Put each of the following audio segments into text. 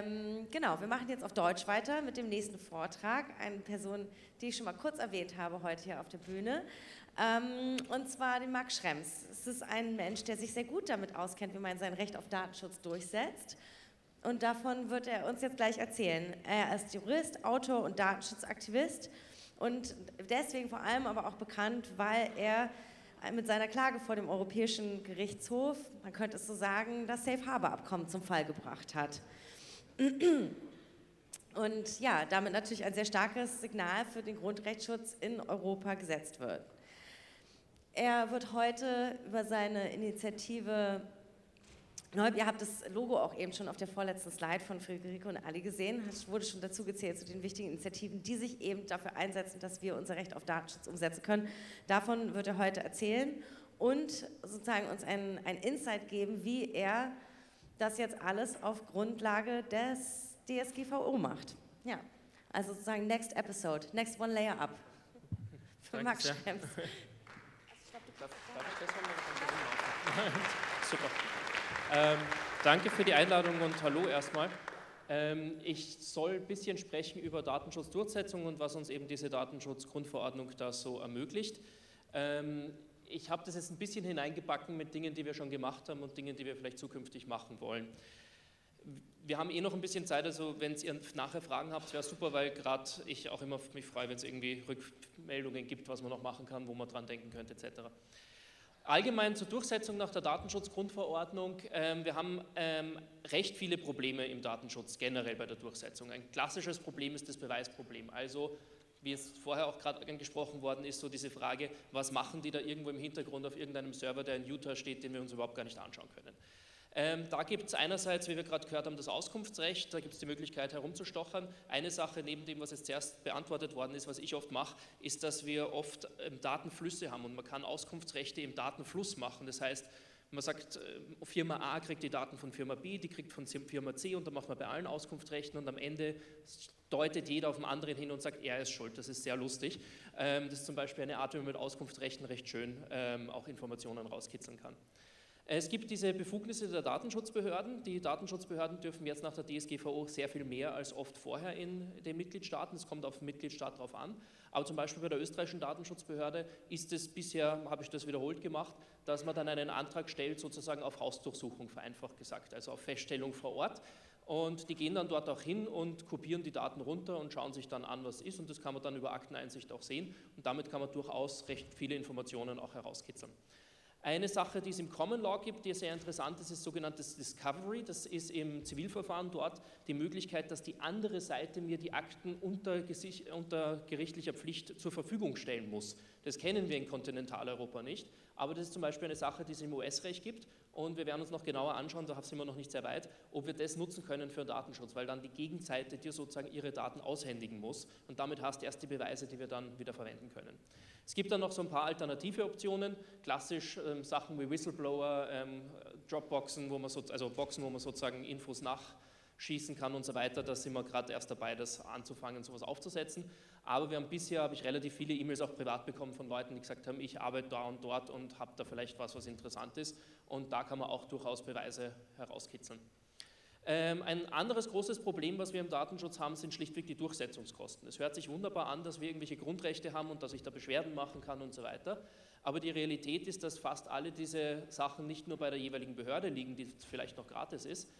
Ähm, genau, wir machen jetzt auf Deutsch weiter mit dem nächsten Vortrag. Eine Person, die ich schon mal kurz erwähnt habe heute hier auf der Bühne. Ähm, und zwar den Marc Schrems. Es ist ein Mensch, der sich sehr gut damit auskennt, wie man sein Recht auf Datenschutz durchsetzt. Und davon wird er uns jetzt gleich erzählen. Er ist Jurist, Autor und Datenschutzaktivist und deswegen vor allem aber auch bekannt, weil er mit seiner Klage vor dem Europäischen Gerichtshof, man könnte es so sagen, das Safe Harbor Abkommen zum Fall gebracht hat. Und ja, damit natürlich ein sehr starkes Signal für den Grundrechtsschutz in Europa gesetzt wird. Er wird heute über seine Initiative ihr habt das Logo auch eben schon auf der vorletzten Slide von Friederike und Ali gesehen. Es wurde schon dazu gezählt zu den wichtigen Initiativen, die sich eben dafür einsetzen, dass wir unser Recht auf Datenschutz umsetzen können. Davon wird er heute erzählen und sozusagen uns ein, ein Insight geben, wie er das jetzt alles auf Grundlage des DSGVO macht. Ja, also sozusagen Next Episode, Next One Layer Up. Für Max Schrems. Super. Ähm, danke für die Einladung und hallo erstmal. Ähm, ich soll ein bisschen sprechen über Datenschutzdurchsetzung und was uns eben diese Datenschutzgrundverordnung da so ermöglicht. Ähm, ich habe das jetzt ein bisschen hineingebacken mit Dingen, die wir schon gemacht haben und Dingen, die wir vielleicht zukünftig machen wollen. Wir haben eh noch ein bisschen Zeit, also wenn ihr nachher Fragen habt, wäre super, weil gerade ich auch immer mich freue, wenn es irgendwie Rückmeldungen gibt, was man noch machen kann, wo man dran denken könnte etc. Allgemein zur Durchsetzung nach der Datenschutzgrundverordnung. Ähm, wir haben ähm, recht viele Probleme im Datenschutz generell bei der Durchsetzung. Ein klassisches Problem ist das Beweisproblem. Also, wie es vorher auch gerade angesprochen worden ist, so diese Frage, was machen die da irgendwo im Hintergrund auf irgendeinem Server, der in Utah steht, den wir uns überhaupt gar nicht anschauen können. Ähm, da gibt es einerseits, wie wir gerade gehört haben, das Auskunftsrecht, da gibt es die Möglichkeit herumzustochern. Eine Sache neben dem, was jetzt zuerst beantwortet worden ist, was ich oft mache, ist, dass wir oft ähm, Datenflüsse haben und man kann Auskunftsrechte im Datenfluss machen. Das heißt, man sagt, äh, Firma A kriegt die Daten von Firma B, die kriegt von Firma C und dann macht man bei allen Auskunftsrechten und am Ende deutet jeder auf den anderen hin und sagt, er ist schuld. Das ist sehr lustig. Ähm, das ist zum Beispiel eine Art, wie man mit Auskunftsrechten recht schön auch Informationen rauskitzeln kann. Es gibt diese Befugnisse der Datenschutzbehörden. Die Datenschutzbehörden dürfen jetzt nach der DSGVO sehr viel mehr als oft vorher in den Mitgliedstaaten. Es kommt auf den Mitgliedstaat drauf an. Aber zum Beispiel bei der österreichischen Datenschutzbehörde ist es bisher, habe ich das wiederholt gemacht, dass man dann einen Antrag stellt, sozusagen auf Hausdurchsuchung, vereinfacht gesagt, also auf Feststellung vor Ort. Und die gehen dann dort auch hin und kopieren die Daten runter und schauen sich dann an, was ist. Und das kann man dann über Akteneinsicht auch sehen. Und damit kann man durchaus recht viele Informationen auch herauskitzeln. Eine Sache, die es im Common Law gibt, die sehr interessant ist, ist sogenanntes Discovery. Das ist im Zivilverfahren dort die Möglichkeit, dass die andere Seite mir die Akten unter, unter gerichtlicher Pflicht zur Verfügung stellen muss. Das kennen wir in Kontinentaleuropa nicht, aber das ist zum Beispiel eine Sache, die es im US-Recht gibt und wir werden uns noch genauer anschauen, da sind wir noch nicht sehr weit, ob wir das nutzen können für Datenschutz, weil dann die Gegenseite dir sozusagen ihre Daten aushändigen muss und damit hast du erst die Beweise, die wir dann wieder verwenden können. Es gibt dann noch so ein paar alternative Optionen, klassisch ähm, Sachen wie Whistleblower, ähm, Dropboxen, wo man so, also Boxen, wo man sozusagen Infos nachschießen kann und so weiter. Da sind wir gerade erst dabei, das anzufangen, sowas aufzusetzen. Aber wir haben bisher, habe ich relativ viele E-Mails auch privat bekommen von Leuten, die gesagt haben, ich arbeite da und dort und habe da vielleicht was, was interessant ist. Und da kann man auch durchaus Beweise herauskitzeln. Ähm, ein anderes großes Problem, was wir im Datenschutz haben, sind schlichtweg die Durchsetzungskosten. Es hört sich wunderbar an, dass wir irgendwelche Grundrechte haben und dass ich da Beschwerden machen kann und so weiter. Aber die Realität ist, dass fast alle diese Sachen nicht nur bei der jeweiligen Behörde liegen, die vielleicht noch gratis ist,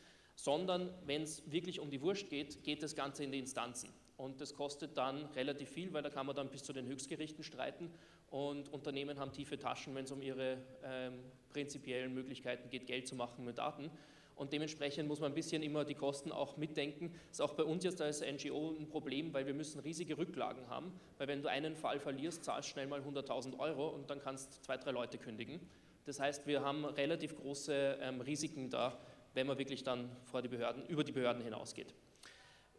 sondern wenn es wirklich um die Wurst geht, geht das Ganze in die Instanzen. Und das kostet dann relativ viel, weil da kann man dann bis zu den Höchstgerichten streiten. Und Unternehmen haben tiefe Taschen, wenn es um ihre ähm, prinzipiellen Möglichkeiten geht, Geld zu machen mit Daten. Und dementsprechend muss man ein bisschen immer die Kosten auch mitdenken. Das ist auch bei uns jetzt als NGO ein Problem, weil wir müssen riesige Rücklagen haben. Weil wenn du einen Fall verlierst, zahlst schnell mal 100.000 Euro und dann kannst zwei, drei Leute kündigen. Das heißt, wir haben relativ große ähm, Risiken da, wenn man wirklich dann vor die Behörden, über die Behörden hinausgeht.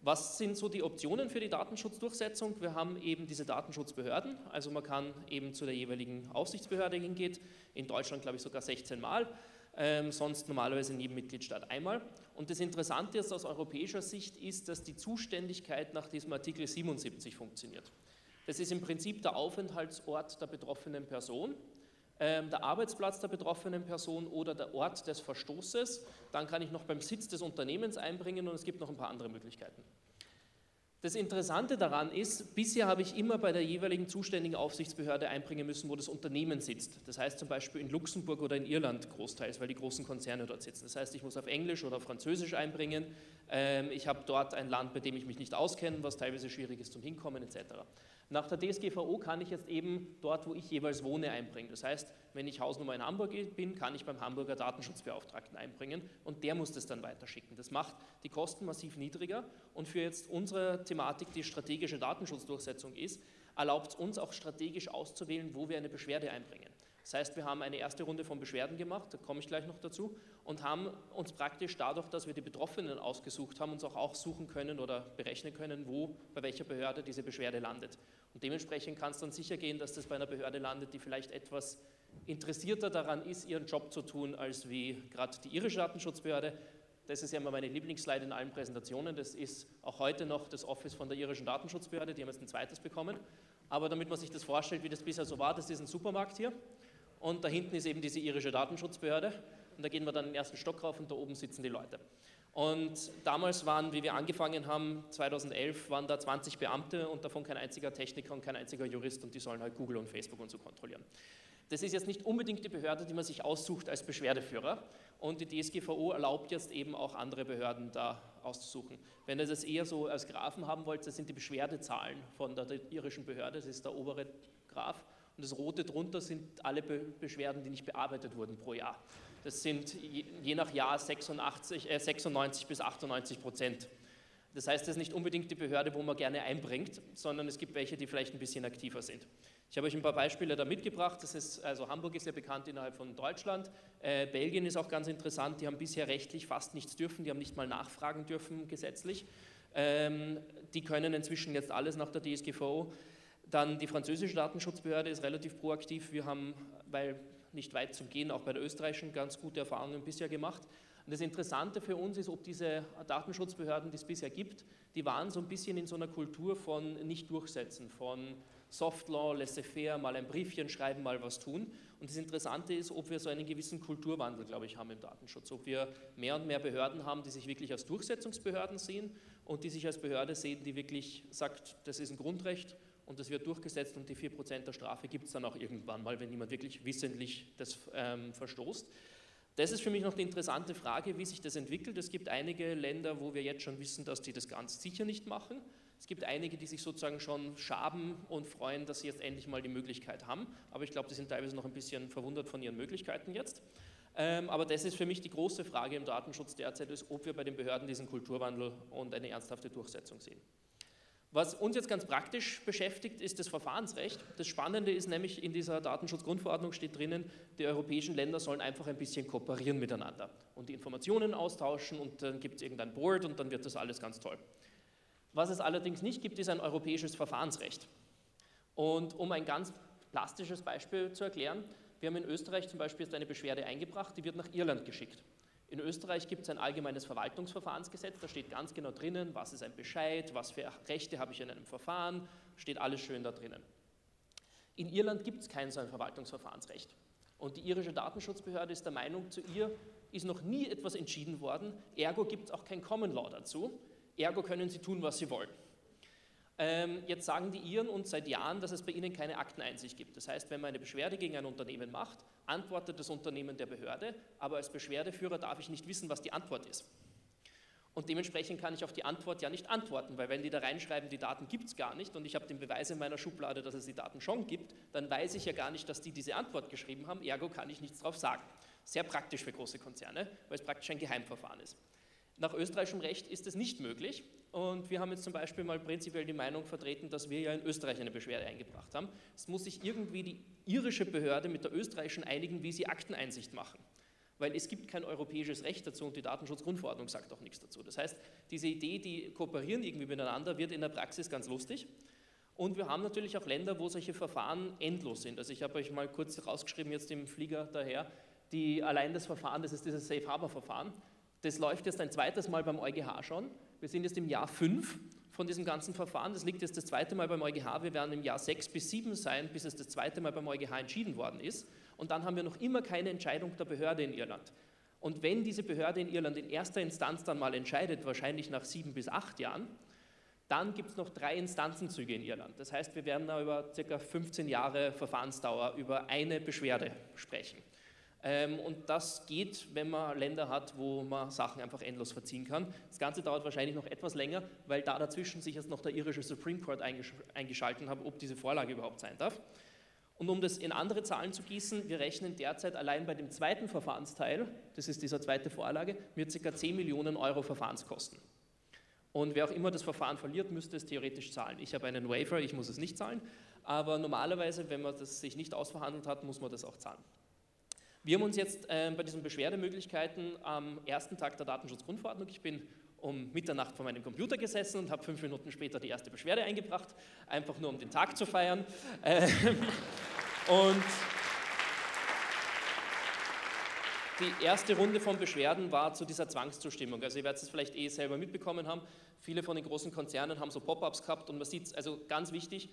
Was sind so die Optionen für die Datenschutzdurchsetzung? Wir haben eben diese Datenschutzbehörden, also man kann eben zu der jeweiligen Aufsichtsbehörde hingehen, in Deutschland glaube ich sogar 16 Mal ähm, sonst normalerweise in jedem Mitgliedstaat einmal. Und das Interessante jetzt aus europäischer Sicht ist, dass die Zuständigkeit nach diesem Artikel 77 funktioniert. Das ist im Prinzip der Aufenthaltsort der betroffenen Person. Ähm, der Arbeitsplatz der betroffenen Person oder der Ort des Verstoßes. Dann kann ich noch beim Sitz des Unternehmens einbringen und es gibt noch ein paar andere Möglichkeiten. Das Interessante daran ist, bisher habe ich immer bei der jeweiligen zuständigen Aufsichtsbehörde einbringen müssen, wo das Unternehmen sitzt. Das heißt zum Beispiel in Luxemburg oder in Irland großteils, weil die großen Konzerne dort sitzen. Das heißt, ich muss auf Englisch oder auf Französisch einbringen. Ähm, ich habe dort ein Land, bei dem ich mich nicht auskenne, was teilweise schwierig ist zum Hinkommen etc. Nach der DSGVO kann ich jetzt eben dort, wo ich jeweils wohne, einbringen. Das heißt, wenn ich Hausnummer in Hamburg bin, kann ich beim Hamburger Datenschutzbeauftragten einbringen und der muss das dann weiterschicken. Das macht die Kosten massiv niedriger und für jetzt unsere Thematik, die strategische Datenschutzdurchsetzung ist, erlaubt es uns auch strategisch auszuwählen, wo wir eine Beschwerde einbringen. Das heißt, wir haben eine erste Runde von Beschwerden gemacht, da komme ich gleich noch dazu, und haben uns praktisch dadurch, dass wir die Betroffenen ausgesucht haben, uns auch aussuchen können oder berechnen können, wo, bei welcher Behörde diese Beschwerde landet. Und dementsprechend kann es dann sicher gehen, dass das bei einer Behörde landet, die vielleicht etwas interessierter daran ist, ihren Job zu tun, als wie gerade die irische Datenschutzbehörde. Das ist ja immer meine Lieblingsslide in allen Präsentationen. Das ist auch heute noch das Office von der irischen Datenschutzbehörde. Die haben jetzt ein zweites bekommen. Aber damit man sich das vorstellt, wie das bisher so war, das ist ein Supermarkt hier. Und da hinten ist eben diese irische Datenschutzbehörde. Und da gehen wir dann in den ersten Stock rauf und da oben sitzen die Leute. Und damals waren, wie wir angefangen haben, 2011, waren da 20 Beamte und davon kein einziger Techniker und kein einziger Jurist und die sollen halt Google und Facebook und so kontrollieren. Das ist jetzt nicht unbedingt die Behörde, die man sich aussucht als Beschwerdeführer und die DSGVO erlaubt jetzt eben auch andere Behörden da auszusuchen. Wenn ihr das eher so als Graphen haben wollt, das sind die Beschwerdezahlen von der, der irischen Behörde, das ist der obere Graph und das rote drunter sind alle Be Beschwerden, die nicht bearbeitet wurden pro Jahr. Das sind je nach Jahr 86, äh 96 bis 98 Prozent. Das heißt, das ist nicht unbedingt die Behörde, wo man gerne einbringt, sondern es gibt welche, die vielleicht ein bisschen aktiver sind. Ich habe euch ein paar Beispiele da mitgebracht. Das ist, also Hamburg ist ja bekannt innerhalb von Deutschland. Äh, Belgien ist auch ganz interessant. Die haben bisher rechtlich fast nichts dürfen. Die haben nicht mal nachfragen dürfen gesetzlich. Ähm, die können inzwischen jetzt alles nach der DSGVO. Dann die französische Datenschutzbehörde ist relativ proaktiv. Wir haben, weil nicht weit zum Gehen, auch bei der österreichischen ganz gute Erfahrungen bisher gemacht. Und das Interessante für uns ist, ob diese Datenschutzbehörden, die es bisher gibt, die waren so ein bisschen in so einer Kultur von nicht durchsetzen, von Soft Law, laissez-faire, mal ein Briefchen schreiben, mal was tun. Und das Interessante ist, ob wir so einen gewissen Kulturwandel, glaube ich, haben im Datenschutz, ob wir mehr und mehr Behörden haben, die sich wirklich als Durchsetzungsbehörden sehen und die sich als Behörde sehen, die wirklich sagt, das ist ein Grundrecht und das wird durchgesetzt und die 4% der Strafe gibt es dann auch irgendwann mal, wenn jemand wirklich wissentlich das ähm, verstoßt. Das ist für mich noch die interessante Frage, wie sich das entwickelt. Es gibt einige Länder, wo wir jetzt schon wissen, dass die das ganz sicher nicht machen. Es gibt einige, die sich sozusagen schon schaben und freuen, dass sie jetzt endlich mal die Möglichkeit haben. Aber ich glaube, die sind teilweise noch ein bisschen verwundert von ihren Möglichkeiten jetzt. Ähm, aber das ist für mich die große Frage im Datenschutz derzeit, ist, ob wir bei den Behörden diesen Kulturwandel und eine ernsthafte Durchsetzung sehen. Was uns jetzt ganz praktisch beschäftigt, ist das Verfahrensrecht. Das Spannende ist nämlich, in dieser Datenschutzgrundverordnung steht drinnen, die europäischen Länder sollen einfach ein bisschen kooperieren miteinander und die Informationen austauschen und dann gibt es irgendein Board und dann wird das alles ganz toll. Was es allerdings nicht gibt, ist ein europäisches Verfahrensrecht. Und um ein ganz plastisches Beispiel zu erklären, wir haben in Österreich zum Beispiel jetzt eine Beschwerde eingebracht, die wird nach Irland geschickt. In Österreich gibt es ein allgemeines Verwaltungsverfahrensgesetz, da steht ganz genau drinnen, was ist ein Bescheid, was für Rechte habe ich in einem Verfahren, steht alles schön da drinnen. In Irland gibt es kein so ein Verwaltungsverfahrensrecht. Und die irische Datenschutzbehörde ist der Meinung, zu ihr ist noch nie etwas entschieden worden, ergo gibt es auch kein Common Law dazu, ergo können sie tun, was sie wollen. Ähm, jetzt sagen die Iren uns seit Jahren, dass es bei ihnen keine Akteneinsicht gibt. Das heißt, wenn man eine Beschwerde gegen ein Unternehmen macht, antwortet das Unternehmen der Behörde, aber als Beschwerdeführer darf ich nicht wissen, was die Antwort ist. Und dementsprechend kann ich auf die Antwort ja nicht antworten, weil wenn die da reinschreiben, die Daten gibt es gar nicht und ich habe den Beweis in meiner Schublade, dass es die Daten schon gibt, dann weiß ich ja gar nicht, dass die diese Antwort geschrieben haben, ergo kann ich nichts darauf sagen. Sehr praktisch für große Konzerne, weil es praktisch ein Geheimverfahren ist. Nach österreichischem Recht ist es nicht möglich und wir haben jetzt zum Beispiel mal prinzipiell die Meinung vertreten, dass wir ja in Österreich eine Beschwerde eingebracht haben. Es muss sich irgendwie die irische Behörde mit der österreichischen einigen, wie sie Akteneinsicht machen. Weil es gibt kein europäisches Recht dazu und die Datenschutzgrundverordnung sagt auch nichts dazu. Das heißt, diese Idee, die kooperieren irgendwie miteinander, wird in der Praxis ganz lustig. Und wir haben natürlich auch Länder, wo solche Verfahren endlos sind. Also ich habe euch mal kurz rausgeschrieben, jetzt im Flieger daher, die allein das Verfahren, das ist dieses Safe Harbor Verfahren, das läuft jetzt ein zweites Mal beim EuGH schon. Wir sind jetzt im Jahr 5 von diesem ganzen Verfahren. Das liegt jetzt das zweite Mal beim EuGH. Wir werden im Jahr sechs bis sieben sein, bis es das zweite Mal beim EuGH entschieden worden ist. Und dann haben wir noch immer keine Entscheidung der Behörde in Irland. Und wenn diese Behörde in Irland in erster Instanz dann mal entscheidet, wahrscheinlich nach sieben bis acht Jahren, dann gibt es noch drei Instanzenzüge in Irland. Das heißt, wir werden da über ca. 15 Jahre Verfahrensdauer über eine Beschwerde sprechen. Ähm, und das geht, wenn man Länder hat, wo man Sachen einfach endlos verziehen kann. Das Ganze dauert wahrscheinlich noch etwas länger, weil da dazwischen sich jetzt noch der irische Supreme Court eingesch eingeschaltet hat, ob diese Vorlage überhaupt sein darf. Und um das in andere Zahlen zu gießen, wir rechnen derzeit allein bei dem zweiten Verfahrensteil, das ist dieser zweite Vorlage, mit ca. 10 Millionen Euro Verfahrenskosten. Und wer auch immer das Verfahren verliert, müsste es theoretisch zahlen. Ich habe einen Waiver, ich muss es nicht zahlen, aber normalerweise, wenn man das sich nicht ausverhandelt hat, muss man das auch zahlen. Wir haben uns jetzt äh, bei diesen Beschwerdemöglichkeiten am ersten Tag der Datenschutzgrundverordnung, ich bin um Mitternacht vor meinem Computer gesessen und habe fünf Minuten später die erste Beschwerde eingebracht, einfach nur um den Tag zu feiern. Ähm, und die erste Runde von Beschwerden war zu dieser Zwangszustimmung. Also ihr werdet es vielleicht eh selber mitbekommen haben. Viele von den großen Konzernen haben so Pop-ups gehabt und man sieht es, also ganz wichtig,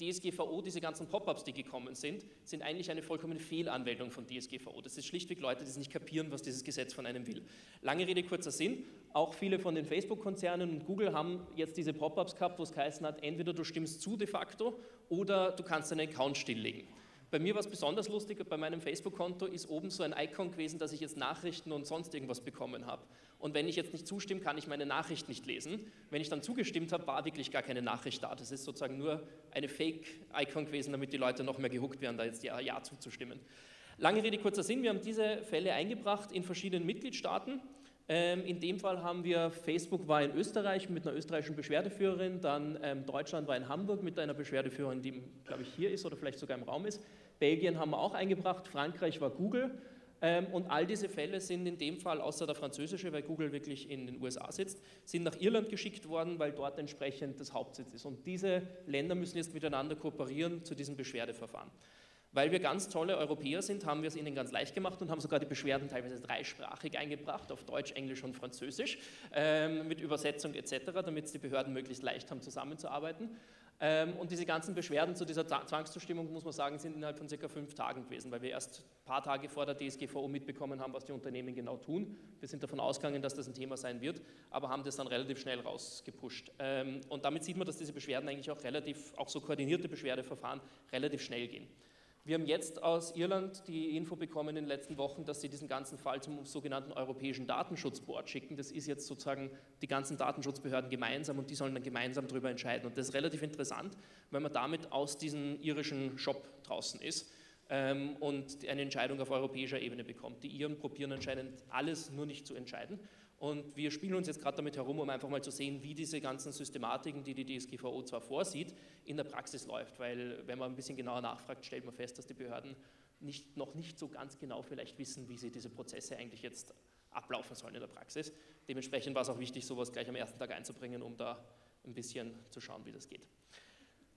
DSGVO, diese ganzen Pop-ups, die gekommen sind, sind eigentlich eine vollkommene Fehlanwendung von DSGVO. Das ist schlichtweg Leute, die es nicht kapieren, was dieses Gesetz von einem will. Lange Rede, kurzer Sinn. Auch viele von den Facebook-Konzernen und Google haben jetzt diese Pop-ups gehabt, wo es geheißen hat, entweder du stimmst zu de facto oder du kannst deinen Account stilllegen. Bei mir war es besonders lustig, bei meinem Facebook-Konto ist oben so ein Icon gewesen, dass ich jetzt Nachrichten und sonst irgendwas bekommen habe. Und wenn ich jetzt nicht zustimme, kann ich meine Nachricht nicht lesen. Wenn ich dann zugestimmt habe, war wirklich gar keine Nachricht da. Das ist sozusagen nur eine Fake-Icon gewesen, damit die Leute noch mehr gehuckt werden, da jetzt ja, ja zuzustimmen. Lange Rede, kurzer Sinn, wir haben diese Fälle eingebracht in verschiedenen Mitgliedstaaten. Ähm, in dem Fall haben wir, Facebook war in Österreich mit einer österreichischen Beschwerdeführerin, dann ähm, Deutschland war in Hamburg mit einer Beschwerdeführerin, die, glaube ich, hier ist oder vielleicht sogar im Raum ist. Belgien haben wir auch eingebracht, Frankreich war Google. Ähm, und all diese Fälle sind in dem Fall, außer der französische, weil Google wirklich in den USA sitzt, sind nach Irland geschickt worden, weil dort entsprechend das Hauptsitz ist. Und diese Länder müssen jetzt miteinander kooperieren zu diesem Beschwerdeverfahren. Weil wir ganz tolle Europäer sind, haben wir es ihnen ganz leicht gemacht und haben sogar die Beschwerden teilweise dreisprachig eingebracht, auf Deutsch, Englisch und Französisch, ähm, mit Übersetzung etc., damit es die Behörden möglichst leicht haben, zusammenzuarbeiten. Ähm, und diese ganzen Beschwerden zu dieser Zwangszustimmung, muss man sagen, sind innerhalb von circa fünf Tagen gewesen, weil wir erst ein paar Tage vor der DSGVO mitbekommen haben, was die Unternehmen genau tun. Wir sind davon ausgegangen, dass das ein Thema sein wird, aber haben das dann relativ schnell rausgepusht. Ähm, und damit sieht man, dass diese Beschwerden eigentlich auch relativ, auch so koordinierte Beschwerdeverfahren, relativ schnell gehen. Wir haben jetzt aus Irland die Info bekommen in den letzten Wochen, dass sie diesen ganzen Fall zum sogenannten Europäischen Datenschutzboard schicken. Das ist jetzt sozusagen die ganzen Datenschutzbehörden gemeinsam und die sollen dann gemeinsam darüber entscheiden. Und das ist relativ interessant, weil man damit aus diesem irischen Shop draußen ist ähm, und eine Entscheidung auf europäischer Ebene bekommt. Die Iren probieren anscheinend alles nur nicht zu entscheiden. Und wir spielen uns jetzt gerade damit herum, um einfach mal zu sehen, wie diese ganzen Systematiken, die die DSGVO zwar vorsieht, in der Praxis läuft. Weil wenn man ein bisschen genauer nachfragt, stellt man fest, dass die Behörden nicht, noch nicht so ganz genau vielleicht wissen, wie sie diese Prozesse eigentlich jetzt ablaufen sollen in der Praxis. Dementsprechend war es auch wichtig, sowas gleich am ersten Tag einzubringen, um da ein bisschen zu schauen, wie das geht.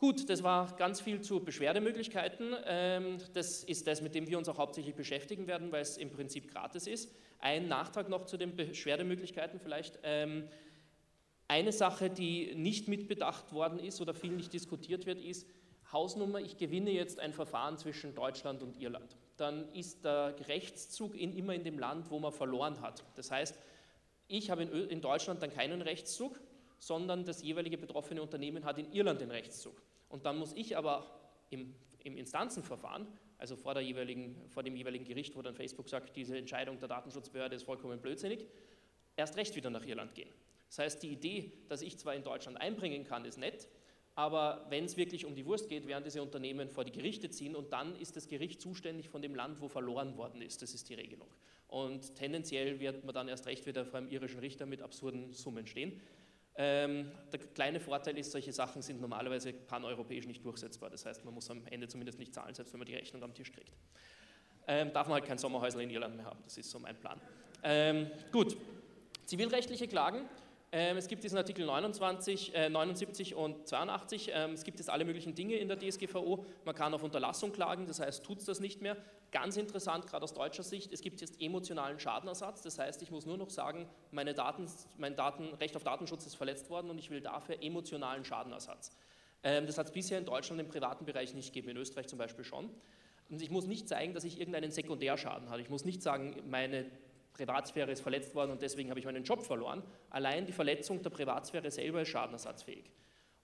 Gut, das war ganz viel zu Beschwerdemöglichkeiten. Ähm, das ist das, mit dem wir uns auch hauptsächlich beschäftigen werden, weil es im Prinzip gratis ist. Ein Nachtrag noch zu den Beschwerdemöglichkeiten vielleicht. Ähm, eine Sache, die nicht mitbedacht worden ist oder viel nicht diskutiert wird, ist, Hausnummer, ich gewinne jetzt ein Verfahren zwischen Deutschland und Irland. Dann ist der Rechtszug in, immer in dem Land, wo man verloren hat. Das heißt, ich habe in, in Deutschland dann keinen Rechtszug, sondern das jeweilige betroffene Unternehmen hat in Irland den Rechtszug. Und dann muss ich aber im, im Instanzenverfahren, also vor, vor, dem jeweiligen Gericht, wo dann Facebook sagt, diese Entscheidung der Datenschutzbehörde ist vollkommen blödsinnig, erst recht wieder nach Irland gehen. Das heißt, die Idee, dass ich zwar in Deutschland einbringen kann, ist nett, aber wenn es wirklich um die Wurst geht, werden diese Unternehmen vor die Gerichte ziehen und dann ist das Gericht zuständig von dem Land, wo verloren worden ist. Das ist die Regelung. Und tendenziell wird man dann erst recht wieder vor einem irischen Richter mit absurden Summen stehen. Ähm, der kleine Vorteil ist, solche Sachen sind normalerweise paneuropäisch nicht durchsetzbar. Das heißt, man muss am Ende zumindest nicht zahlen, selbst wenn man die Rechnung am Tisch kriegt. Ähm, darf man halt kein Sommerhäusl in Irland mehr haben, das ist so mein Plan. Ähm, gut, zivilrechtliche Klagen. Ähm, es gibt diesen Artikel 29, äh, 79 und 82. Ähm, es gibt jetzt alle möglichen Dinge in der DSGVO. Man kann auf Unterlassung klagen, das heißt, tut es das nicht mehr. Ganz interessant, gerade aus deutscher Sicht, es gibt jetzt emotionalen Schadenersatz. Das heißt, ich muss nur noch sagen, meine Daten, mein Daten, Recht auf Datenschutz ist verletzt worden und ich will dafür emotionalen Schadenersatz. Ähm, das hat es bisher in Deutschland im privaten Bereich nicht gegeben, in Österreich zum Beispiel schon. Und ich muss nicht zeigen, dass ich irgendeinen Sekundärschaden habe. Ich muss nicht sagen, meine Privatsphäre ist verletzt worden und deswegen habe ich meinen Job verloren. Allein die Verletzung der Privatsphäre selber ist schadenersatzfähig.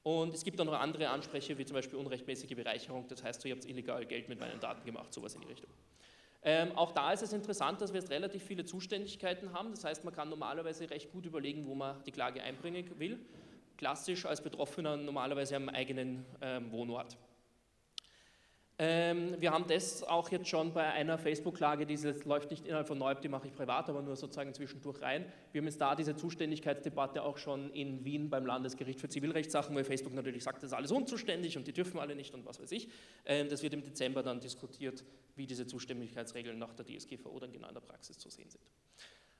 Und es gibt auch noch andere Ansprüche, wie zum Beispiel unrechtmäßige Bereicherung, das heißt, ihr habt illegal Geld mit meinen Daten gemacht, sowas in die Richtung. Ähm, auch da ist es interessant, dass wir jetzt relativ viele Zuständigkeiten haben, das heißt, man kann normalerweise recht gut überlegen, wo man die Klage einbringen will. Klassisch als Betroffener normalerweise am eigenen ähm, Wohnort. Ähm, wir haben das auch jetzt schon bei einer Facebook-Klage, die läuft nicht innerhalb von Neub, die mache ich privat, aber nur sozusagen zwischendurch rein. Wir haben jetzt da diese Zuständigkeitsdebatte auch schon in Wien beim Landesgericht für Zivilrechtssachen, weil Facebook natürlich sagt, das ist alles unzuständig und die dürfen alle nicht und was weiß ich. Ähm, das wird im Dezember dann diskutiert, wie diese Zuständigkeitsregeln nach der DSGVO dann genau in der Praxis zu sehen sind.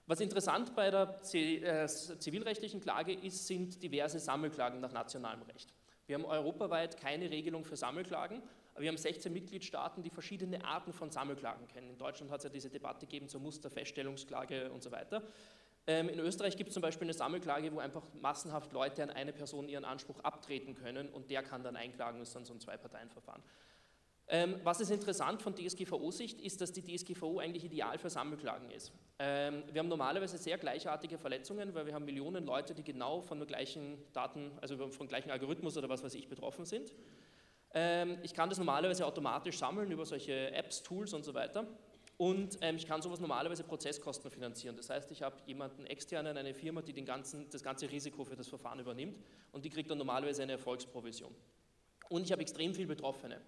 Was interessant bei der äh, zivilrechtlichen Klage ist, sind diverse Sammelklagen nach nationalem Recht. Wir haben europaweit keine Regelung für Sammelklagen, wir haben 16 Mitgliedstaaten, die verschiedene Arten von Sammelklagen kennen. In Deutschland hat es ja diese Debatte gegeben zur Musterfeststellungsklage und so weiter. Ähm, in Österreich gibt es zum Beispiel eine Sammelklage, wo einfach massenhaft Leute an eine Person ihren Anspruch abtreten können und der kann dann einklagen, das ist dann so ein Zwei-Parteien-Verfahren. Ähm, was ist interessant von DSGVO-Sicht, ist, dass die DSGVO eigentlich ideal für Sammelklagen ist. Ähm, wir haben normalerweise sehr gleichartige Verletzungen, weil wir haben Millionen Leute, die genau von den gleichen Daten, also vom gleichen Algorithmus oder was weiß ich betroffen sind. Ähm, ich kann das normalerweise automatisch sammeln über solche Apps, Tools und so weiter. Und ähm, ich kann sowas normalerweise Prozesskosten finanzieren. Das heißt, ich habe jemanden externen, eine Firma, die den ganzen, das ganze Risiko für das Verfahren übernimmt und die kriegt dann normalerweise eine Erfolgsprovision. Und ich habe extrem viele Betroffene.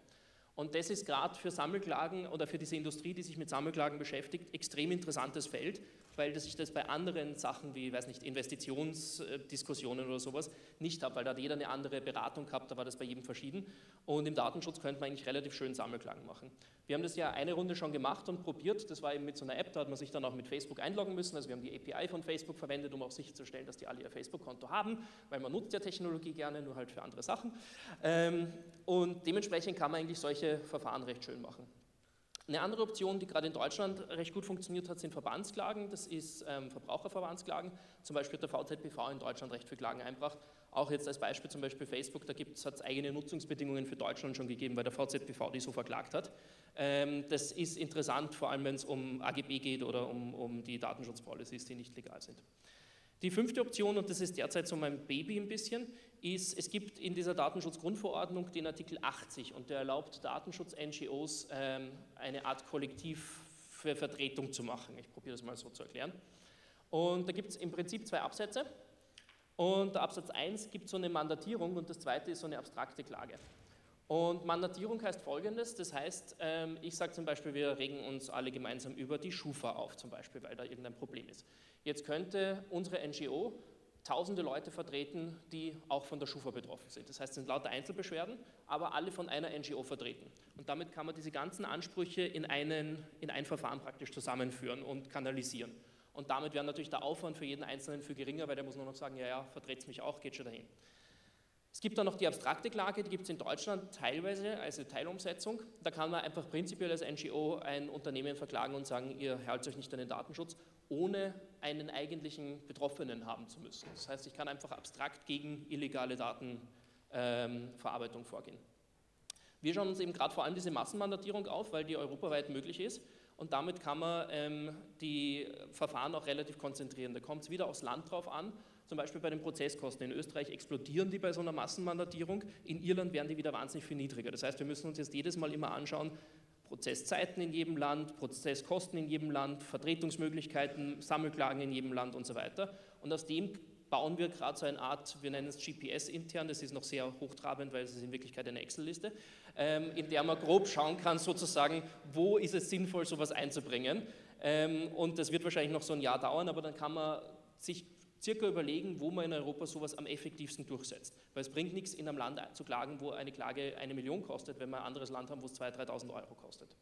Und das ist gerade für Sammelklagen oder für diese Industrie, die sich mit Sammelklagen beschäftigt, extrem interessantes Feld, weil ich das bei anderen Sachen wie, weiß nicht, Investitionsdiskussionen oder sowas nicht habe, weil da hat jeder eine andere Beratung gehabt, da war das bei jedem verschieden. Und im Datenschutz könnte man eigentlich relativ schön Sammelklagen machen. Wir haben das ja eine Runde schon gemacht und probiert, das war eben mit so einer App, da hat man sich dann auch mit Facebook einloggen müssen, also wir haben die API von Facebook verwendet, um auch sicherzustellen, dass die alle ihr Facebook-Konto haben, weil man nutzt ja Technologie gerne, nur halt für andere Sachen. Ähm, und dementsprechend kann man eigentlich solche Verfahren recht schön machen. Eine andere Option, die gerade in Deutschland recht gut funktioniert hat, sind Verbandsklagen. Das ist ähm, Verbraucherverbandsklagen. Zum Beispiel hat der VZBV in Deutschland recht viele Klagen einbracht. Auch jetzt als Beispiel zum Beispiel Facebook, da hat es eigene Nutzungsbedingungen für Deutschland schon gegeben, weil der VZBV die so verklagt hat. Ähm, das ist interessant, vor allem wenn es um AGB geht oder um, um die Datenschutzpolicies, die nicht legal sind. Die fünfte Option, und das ist derzeit so mein Baby ein bisschen, ist, es gibt in dieser Datenschutzgrundverordnung den Artikel 80 und der erlaubt Datenschutz-NGOs ähm, eine Art Kollektiv für Vertretung zu machen. Ich probiere das mal so zu erklären. Und da gibt es im Prinzip zwei Absätze. Und der Absatz 1 gibt so eine Mandatierung und das zweite ist so eine abstrakte Klage. Und Mandatierung heißt folgendes, das heißt, ähm, ich sage zum Beispiel, wir regen uns alle gemeinsam über die Schufa auf, zum Beispiel, weil da irgendein Problem ist. Jetzt könnte unsere NGO tausende Leute vertreten, die auch von der Schufa betroffen sind. Das heißt, es sind lauter Einzelbeschwerden, aber alle von einer NGO vertreten. Und damit kann man diese ganzen Ansprüche in, einen, in ein Verfahren praktisch zusammenführen und kanalisieren. Und damit wäre natürlich der Aufwand für jeden Einzelnen viel geringer, weil der muss nur noch sagen, ja, ja, vertret mich auch, geht schon dahin. Es gibt dann noch die abstrakte Klage, die gibt es in Deutschland teilweise, also Teilumsetzung. Da kann man einfach prinzipiell als NGO ein Unternehmen verklagen und sagen, ihr haltet euch nicht an den Datenschutz, ohne einen eigentlichen Betroffenen haben zu müssen. Das heißt, ich kann einfach abstrakt gegen illegale Datenverarbeitung ähm, vorgehen. Wir schauen uns eben gerade vor allem diese Massenmandatierung auf, weil die europaweit möglich ist und damit kann man ähm, die Verfahren auch relativ konzentrieren. Da kommt es wieder aufs Land drauf an zum Beispiel bei den Prozesskosten. In Österreich explodieren die bei so einer Massenmandatierung, in Irland werden die wieder wahnsinnig viel niedriger. Das heißt, wir müssen uns jetzt jedes Mal immer anschauen, Prozesszeiten in jedem Land, Prozesskosten in jedem Land, Vertretungsmöglichkeiten, Sammelklagen in jedem Land und so weiter. Und aus dem bauen wir gerade so eine Art, wir nennen es GPS intern, das ist noch sehr hochtrabend, weil es ist in Wirklichkeit eine Excel-Liste, ähm, in der man grob schauen kann, sozusagen, wo ist es sinnvoll, sowas einzubringen. Ähm, und das wird wahrscheinlich noch so ein Jahr dauern, aber dann kann man sich circa überlegen, wo man in Europa sowas am effektivsten durchsetzt. Weil es bringt nichts, in einem Land zu klagen, wo eine Klage eine Million kostet, wenn wir ein anderes Land haben, wo es 2.000, 3.000 Euro kostet.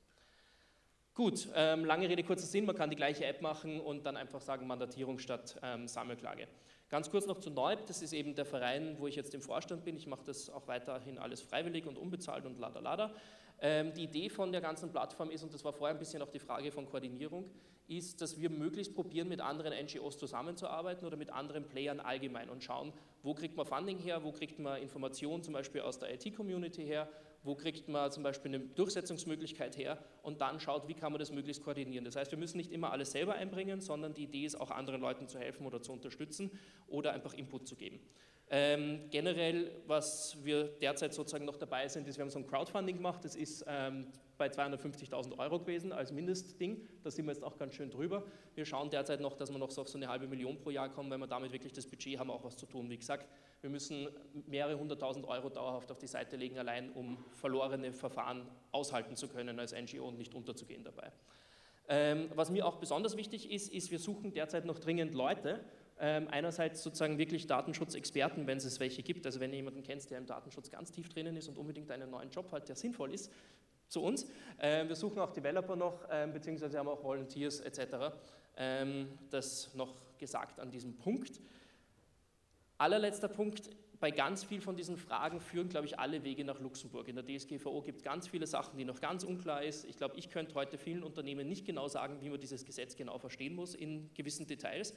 Gut, ähm, lange Rede, kurzer Sinn, man kann die gleiche App machen und dann einfach sagen Mandatierung statt ähm, Sammelklage. Ganz kurz noch zu Neub, das ist eben der Verein, wo ich jetzt im Vorstand bin. Ich mache das auch weiterhin alles freiwillig und unbezahlt und lada lada. Ähm, die Idee von der ganzen Plattform ist, und das war vorher ein bisschen auch die Frage von Koordinierung, ist, dass wir möglichst probieren, mit anderen NGOs zusammenzuarbeiten oder mit anderen Playern allgemein und schauen, wo kriegt man Funding her, wo kriegt man Informationen zum Beispiel aus der IT-Community her, wo kriegt man zum Beispiel eine Durchsetzungsmöglichkeit her und dann schaut, wie kann man das möglichst koordinieren. Das heißt, wir müssen nicht immer alles selber einbringen, sondern die Idee ist auch anderen Leuten zu helfen oder zu unterstützen oder einfach Input zu geben. Ähm, generell, was wir derzeit sozusagen noch dabei sind, ist, wir haben so ein Crowdfunding gemacht, das ist ähm, bei 250.000 Euro gewesen als Mindestding, da sind wir jetzt auch ganz schön drüber. Wir schauen derzeit noch, dass wir noch so auf so eine halbe Million pro Jahr kommen, weil wir damit wirklich das Budget haben, auch was zu tun. Wie gesagt, wir müssen mehrere hunderttausend Euro dauerhaft auf die Seite legen, allein um verlorene Verfahren aushalten zu können als NGO und nicht unterzugehen dabei. Ähm, was mir auch besonders wichtig ist, ist, wir suchen derzeit noch dringend Leute, einerseits sozusagen wirklich Datenschutzexperten, wenn es welche gibt, also wenn ihr jemanden kennt, der im Datenschutz ganz tief drinnen ist und unbedingt einen neuen Job hat, der sinnvoll ist, zu uns. Ähm, wir suchen auch Developer noch, ähm, beziehungsweise haben auch Volunteers etc. Ähm, das noch gesagt an diesem Punkt. Allerletzter Punkt, bei ganz viel von diesen Fragen führen, glaube ich, alle Wege nach Luxemburg. In der DSGVO gibt es ganz viele Sachen, die noch ganz unklar ist. Ich glaube, ich könnte heute vielen Unternehmen nicht genau sagen, wie man dieses Gesetz genau verstehen muss in gewissen Details.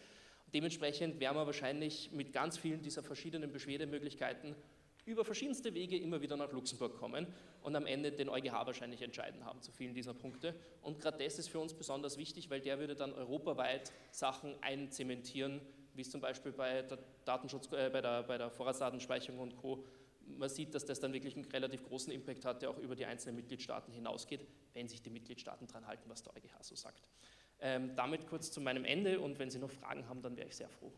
Dementsprechend werden wir wahrscheinlich mit ganz vielen dieser verschiedenen Beschwerdemöglichkeiten über verschiedenste Wege immer wieder nach Luxemburg kommen und am Ende den EuGH wahrscheinlich entscheiden haben zu vielen dieser Punkte. Und gerade das ist für uns besonders wichtig, weil der würde dann europaweit Sachen einzementieren, wie es zum Beispiel bei der, Datenschutz, äh, bei der, bei der Vorratsdatenspeicherung und Co. Man sieht, dass das dann wirklich einen relativ großen Impact hat, der auch über die einzelnen Mitgliedstaaten hinausgeht, wenn sich die Mitgliedstaaten daran halten, was der EuGH so sagt. Ähm, damit kurz zu meinem Ende und wenn Sie noch Fragen haben, dann wäre ich sehr froh.